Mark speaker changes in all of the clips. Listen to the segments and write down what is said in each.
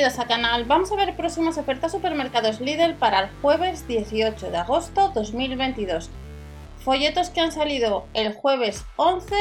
Speaker 1: Bienvenidos a canal. Vamos a ver próximas ofertas supermercados Lidl para el jueves 18 de agosto 2022. Folletos que han salido el jueves 11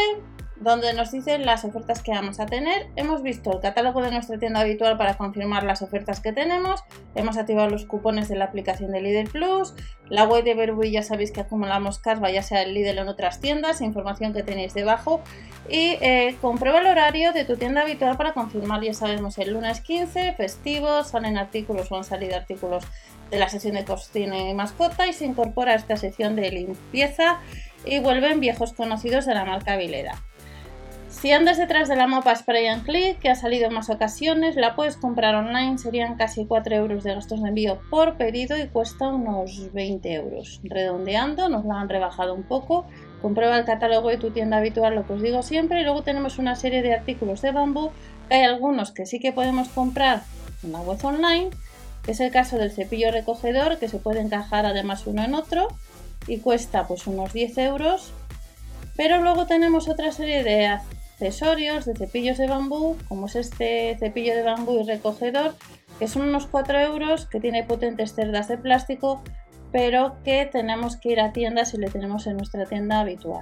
Speaker 1: donde nos dicen las ofertas que vamos a tener. Hemos visto el catálogo de nuestra tienda habitual para confirmar las ofertas que tenemos. Hemos activado los cupones de la aplicación de Lidl Plus. La web de Verbuy ya sabéis que acumulamos casva ya sea en Lidl o en otras tiendas, información que tenéis debajo. Y eh, comprueba el horario de tu tienda habitual para confirmar, ya sabemos, el lunes 15, festivos, salen artículos o han salido artículos de la sesión de cocina y mascota y se incorpora a esta sección de limpieza y vuelven viejos conocidos de la marca Vileda. Si andas detrás de la mopa Spray and Click, que ha salido en más ocasiones, la puedes comprar online, serían casi 4 euros de gastos de envío por pedido y cuesta unos 20 euros. Redondeando, nos la han rebajado un poco. Comprueba el catálogo de tu tienda habitual, lo que os digo siempre. Y luego tenemos una serie de artículos de bambú, hay algunos que sí que podemos comprar en la web online, es el caso del cepillo recogedor, que se puede encajar además uno en otro y cuesta pues unos 10 euros. Pero luego tenemos otra serie de accesorios de cepillos de bambú, como es este cepillo de bambú y recogedor, que son unos 4 euros, que tiene potentes cerdas de plástico, pero que tenemos que ir a tiendas si le tenemos en nuestra tienda habitual.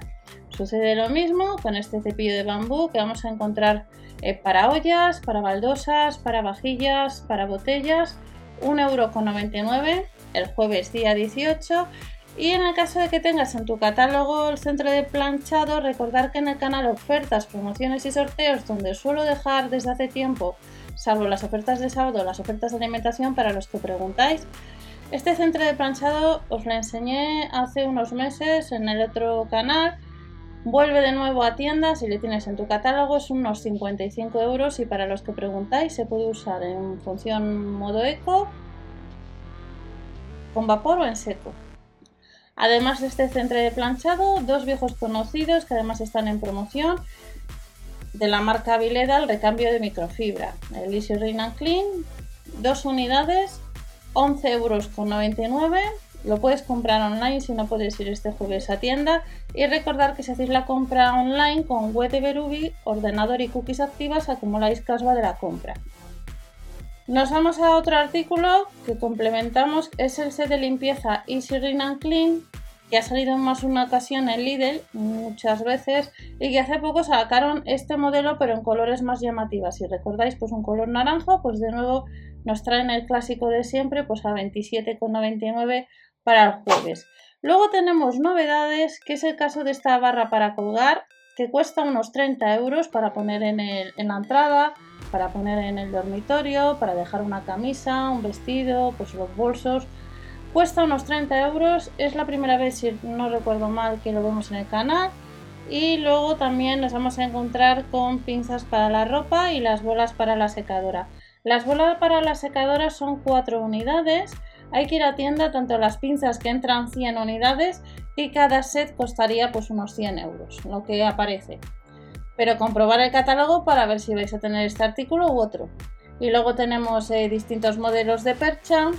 Speaker 1: Sucede lo mismo con este cepillo de bambú que vamos a encontrar eh, para ollas, para baldosas, para vajillas, para botellas, 1,99€ el jueves día 18 y en el caso de que tengas en tu catálogo el centro de planchado, recordar que en el canal ofertas, promociones y sorteos, donde suelo dejar desde hace tiempo, salvo las ofertas de sábado, las ofertas de alimentación para los que preguntáis. Este centro de planchado os lo enseñé hace unos meses en el otro canal. Vuelve de nuevo a tiendas si le tienes en tu catálogo, es unos 55 euros y para los que preguntáis se puede usar en función modo eco, con vapor o en seco. Además de este centro de planchado, dos viejos conocidos que además están en promoción de la marca Vileda, el recambio de microfibra, el Easy Rain Clean, dos unidades, 11 euros con 99. Lo puedes comprar online si no puedes ir este jueves a tienda. Y recordar que si hacéis la compra online con web de ordenador y cookies activas, acumuláis casva de la compra. Nos vamos a otro artículo que complementamos, es el set de limpieza Easy Rin and Clean, que ha salido en más una ocasión en Lidl, muchas veces, y que hace poco sacaron este modelo pero en colores más llamativas. Si recordáis, pues un color naranja, pues de nuevo nos traen el clásico de siempre, pues a 27,99 para el jueves. Luego tenemos novedades, que es el caso de esta barra para colgar, que cuesta unos 30 euros para poner en, en la entrada, para poner en el dormitorio, para dejar una camisa, un vestido, pues los bolsos. Cuesta unos 30 euros, es la primera vez, si no recuerdo mal, que lo vemos en el canal. Y luego también nos vamos a encontrar con pinzas para la ropa y las bolas para la secadora. Las bolas para la secadora son 4 unidades. Hay que ir a tienda tanto las pinzas que entran 100 unidades y cada set costaría pues unos 100 euros, lo que aparece pero comprobar el catálogo para ver si vais a tener este artículo u otro. Y luego tenemos eh, distintos modelos de percha.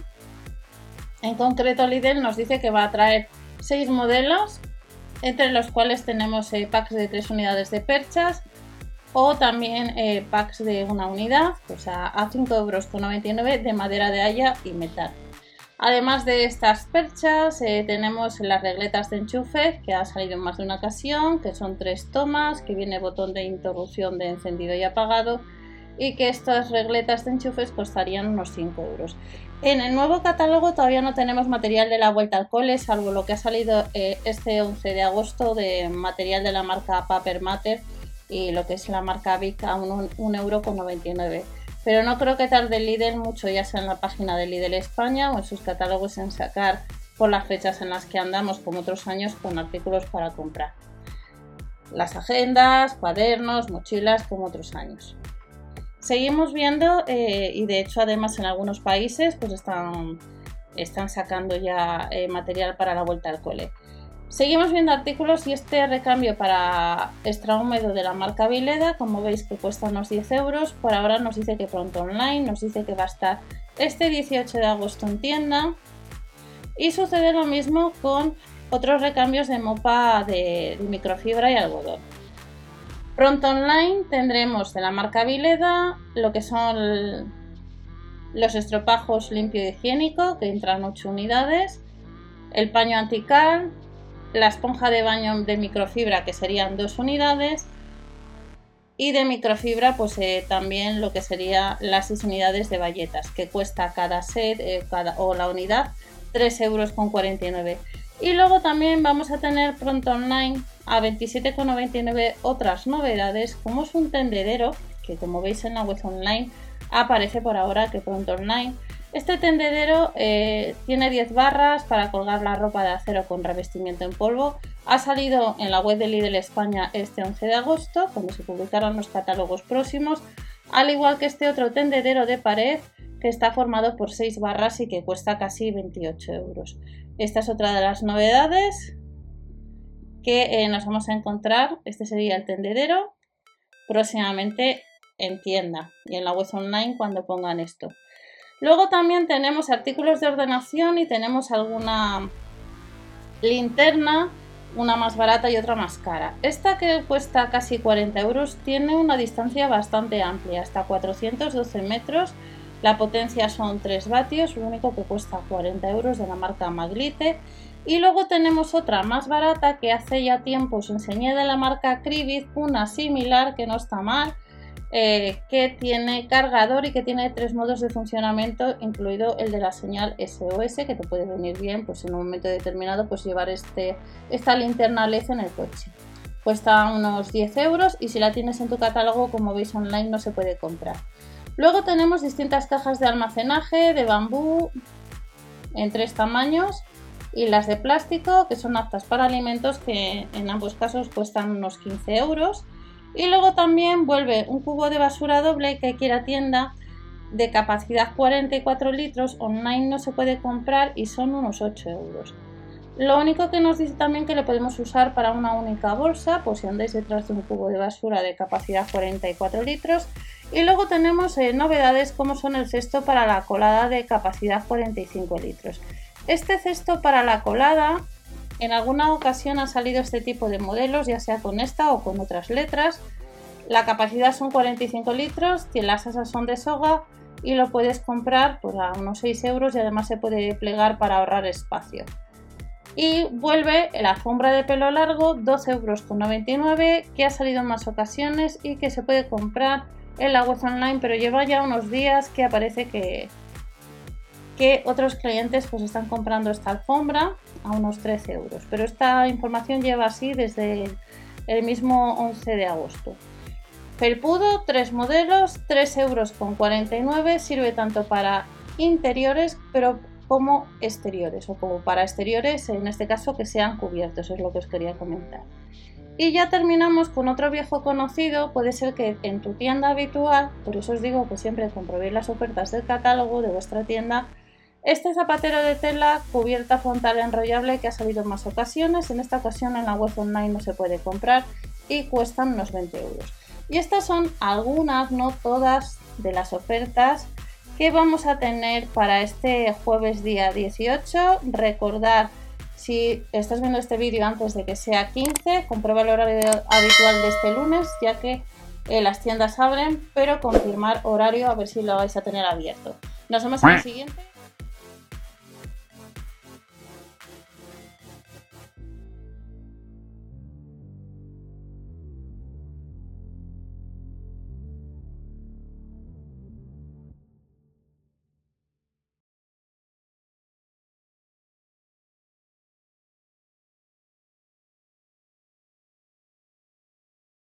Speaker 1: En concreto Lidl nos dice que va a traer 6 modelos, entre los cuales tenemos eh, packs de 3 unidades de perchas o también eh, packs de una unidad, o sea, a 5,99 euros de madera de haya y metal. Además de estas perchas, eh, tenemos las regletas de enchufe que ha salido en más de una ocasión, que son tres tomas, que viene botón de interrupción de encendido y apagado y que estas regletas de enchufes costarían unos 5 euros. En el nuevo catálogo todavía no tenemos material de la vuelta al cole, salvo lo que ha salido eh, este 11 de agosto de material de la marca Paper Matter y lo que es la marca Vic a 1,99 euro pero no creo que tarde Lidl mucho, ya sea en la página de Lidl España o en sus catálogos en sacar por las fechas en las que andamos, como otros años, con artículos para comprar. Las agendas, cuadernos, mochilas, como otros años. Seguimos viendo, eh, y de hecho además en algunos países pues están, están sacando ya eh, material para la vuelta al cole. Seguimos viendo artículos y este recambio para extra húmedo de la marca Vileda, como veis que cuesta unos 10 euros, por ahora nos dice que pronto online, nos dice que va a estar este 18 de agosto en tienda. Y sucede lo mismo con otros recambios de mopa de, de microfibra y algodón. Pronto online tendremos de la marca Vileda lo que son los estropajos limpio y higiénico, que entran 8 unidades, el paño antical, la esponja de baño de microfibra, que serían 2 unidades, y de microfibra, pues eh, también lo que sería las 6 unidades de bayetas, que cuesta cada set eh, o la unidad 3,49 euros. Y luego también vamos a tener pronto online a 27,99 otras novedades, como es un tendedero, que como veis en la web online aparece por ahora que pronto online. Este tendedero eh, tiene 10 barras para colgar la ropa de acero con revestimiento en polvo. Ha salido en la web de Lidl España este 11 de agosto, cuando se publicaron los catálogos próximos, al igual que este otro tendedero de pared que está formado por 6 barras y que cuesta casi 28 euros. Esta es otra de las novedades que eh, nos vamos a encontrar. Este sería el tendedero próximamente en tienda y en la web online cuando pongan esto. Luego también tenemos artículos de ordenación y tenemos alguna linterna, una más barata y otra más cara. Esta que cuesta casi 40 euros tiene una distancia bastante amplia, hasta 412 metros. La potencia son 3 vatios, lo único que cuesta 40 euros de la marca Maglite. Y luego tenemos otra más barata que hace ya tiempo os enseñé de la marca Cribit, una similar que no está mal, eh, que tiene cargador y que tiene tres modos de funcionamiento, incluido el de la señal SOS, que te puede venir bien pues en un momento determinado pues llevar este, esta linterna LED en el coche. Cuesta unos 10 euros y si la tienes en tu catálogo, como veis online, no se puede comprar. Luego tenemos distintas cajas de almacenaje de bambú en tres tamaños y las de plástico que son aptas para alimentos que en ambos casos cuestan unos 15 euros y luego también vuelve un cubo de basura doble que quiera tienda de capacidad 44 litros, online no se puede comprar y son unos 8 euros. Lo único que nos dice también que lo podemos usar para una única bolsa, pues si andáis detrás de un cubo de basura de capacidad 44 litros. Y luego tenemos eh, novedades como son el cesto para la colada de capacidad 45 litros. Este cesto para la colada en alguna ocasión ha salido este tipo de modelos, ya sea con esta o con otras letras. La capacidad son 45 litros, las asas son de soga y lo puedes comprar por a unos 6 euros y además se puede plegar para ahorrar espacio. Y vuelve la alfombra de pelo largo, 2,99 euros que ha salido en más ocasiones y que se puede comprar en la web online, pero lleva ya unos días que aparece que, que otros clientes pues están comprando esta alfombra a unos 13 euros. Pero esta información lleva así desde el mismo 11 de agosto. Felpudo, tres modelos, 3 euros con 49, sirve tanto para interiores pero como exteriores o como para exteriores, en este caso que sean cubiertos, es lo que os quería comentar. Y ya terminamos con otro viejo conocido, puede ser que en tu tienda habitual, por eso os digo que siempre comprobéis las ofertas del catálogo de vuestra tienda, este zapatero de tela cubierta frontal enrollable que ha salido en más ocasiones, en esta ocasión en la web online no se puede comprar y cuestan unos 20 euros. Y estas son algunas, no todas, de las ofertas que vamos a tener para este jueves día 18. Recordar, si estás viendo este vídeo antes de que sea 15, comprueba el horario habitual de este lunes, ya que eh, las tiendas abren, pero confirmar horario a ver si lo vais a tener abierto. Nos vemos en el siguiente.